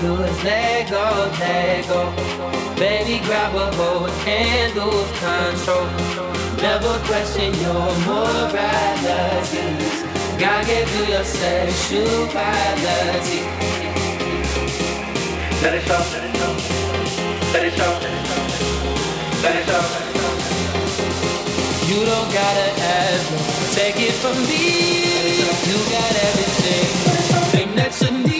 do is let Lego. Baby, grab a hold and lose control. Never question your morality. God your sexuality. Let it show, let it show, let it show, let it show. You don't gotta ask, take it from me. You got everything that you need.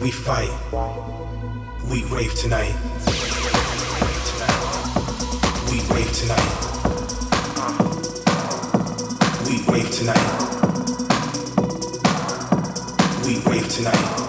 We fight. We rave tonight. We rave tonight. We rave tonight. We rave tonight.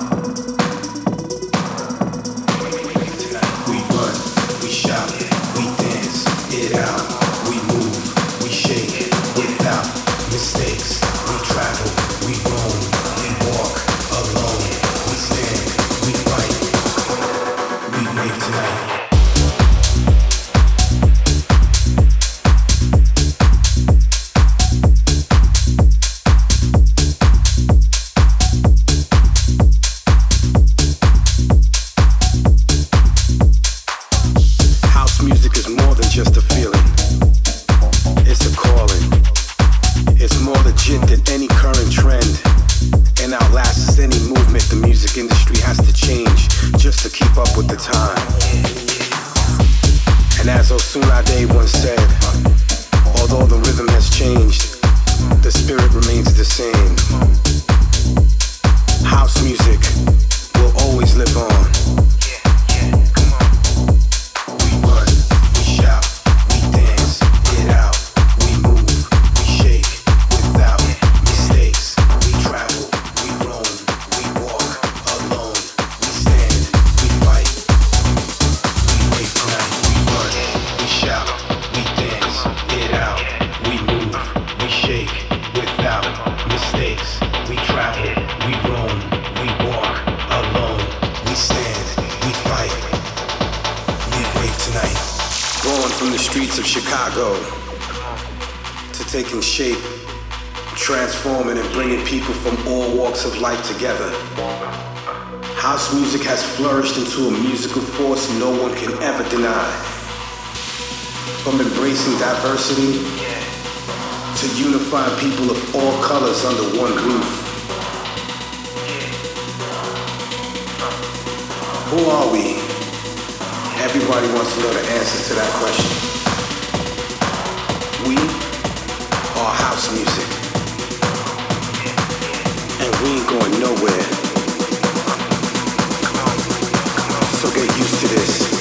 gone from the streets of Chicago to taking shape, transforming and bringing people from all walks of life together. House music has flourished into a musical force no one can ever deny. From embracing diversity to unifying people of all colors under one roof. Who are we? Everybody wants to know the answer to that question. We are house music. And we ain't going nowhere. So get used to this.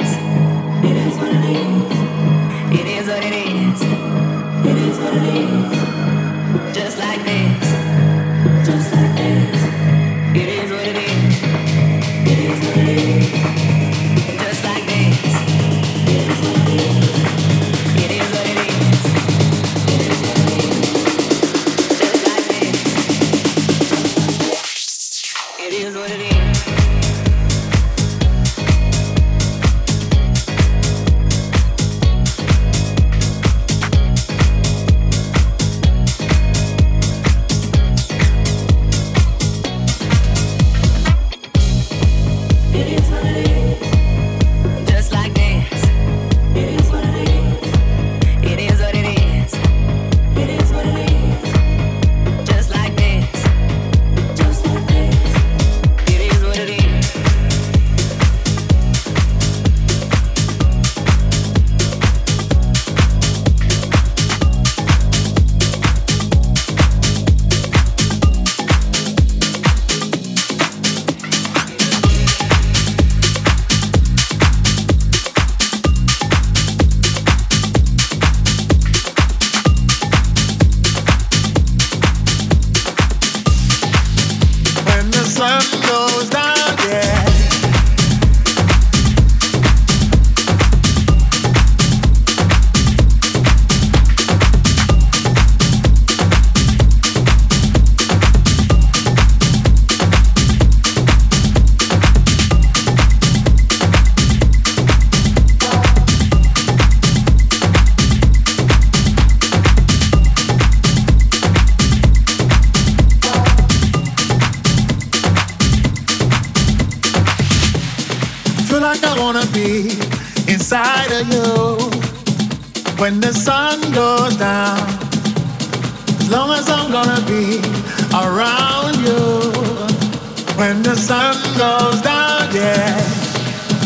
when the sun goes down, yeah.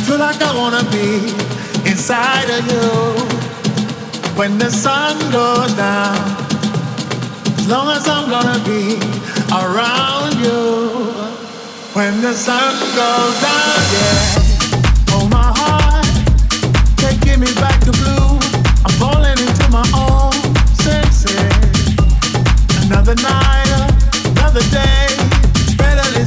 Feel like I wanna be inside of you when the sun goes down. As long as I'm gonna be around you when the sun goes down, yeah. Oh my heart, taking me back to blue. I'm falling into my own senses. Another night, another day.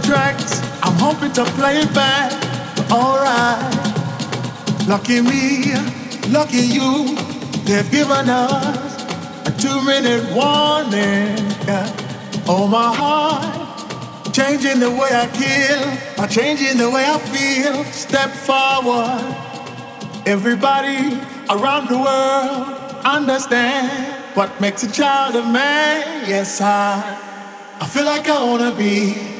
tracks. I'm hoping to play it back, alright. Lucky me, lucky you, they've given us a two minute warning. Oh, my heart, changing the way I kill, I'm changing the way I feel. Step forward, everybody around the world understand what makes a child a man. Yes, I, I feel like I wanna be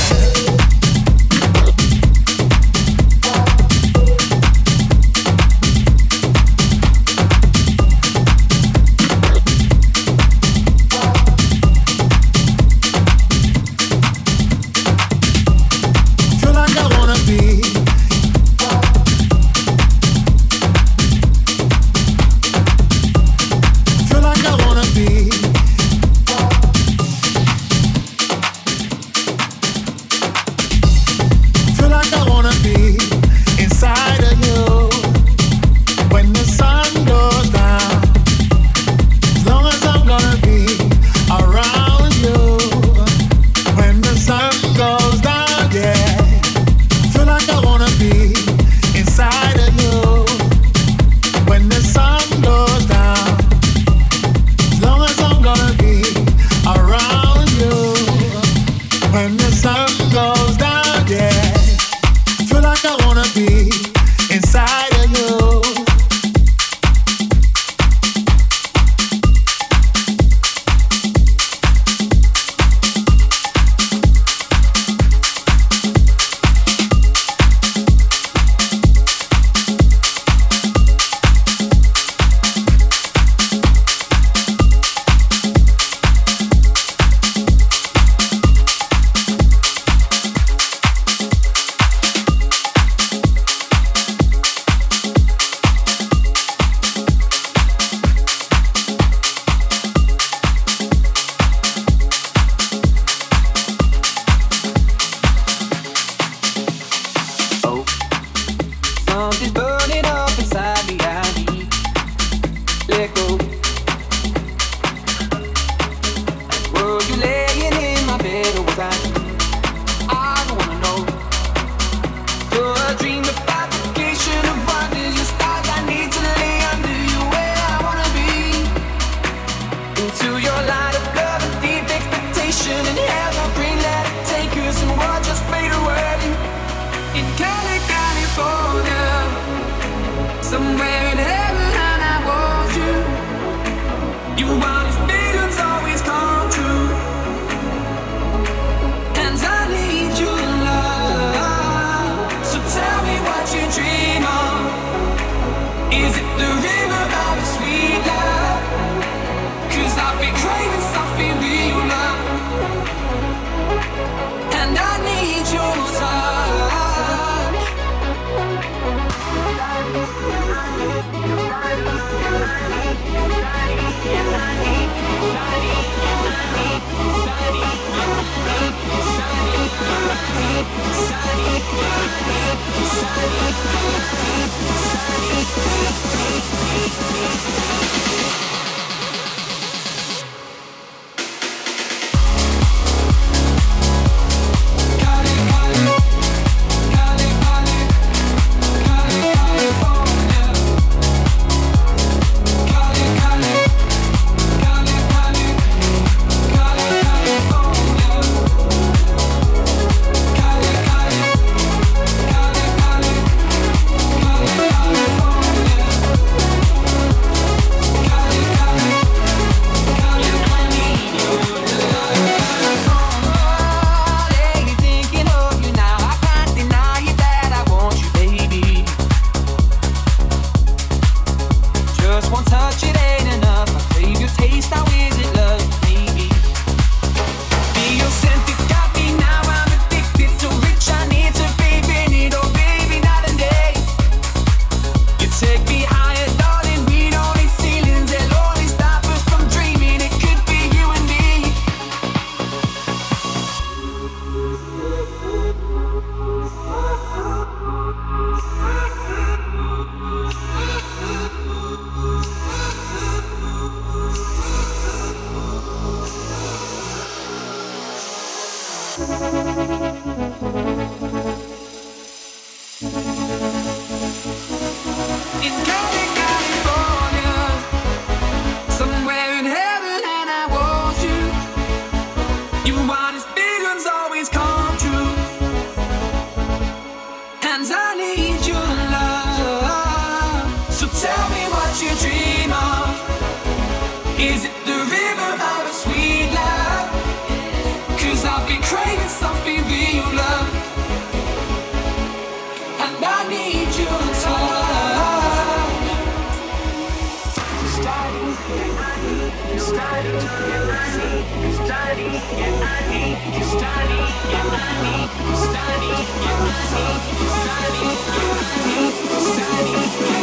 passion Thank you. Sunny, sunny, sunny, sunny, sunny.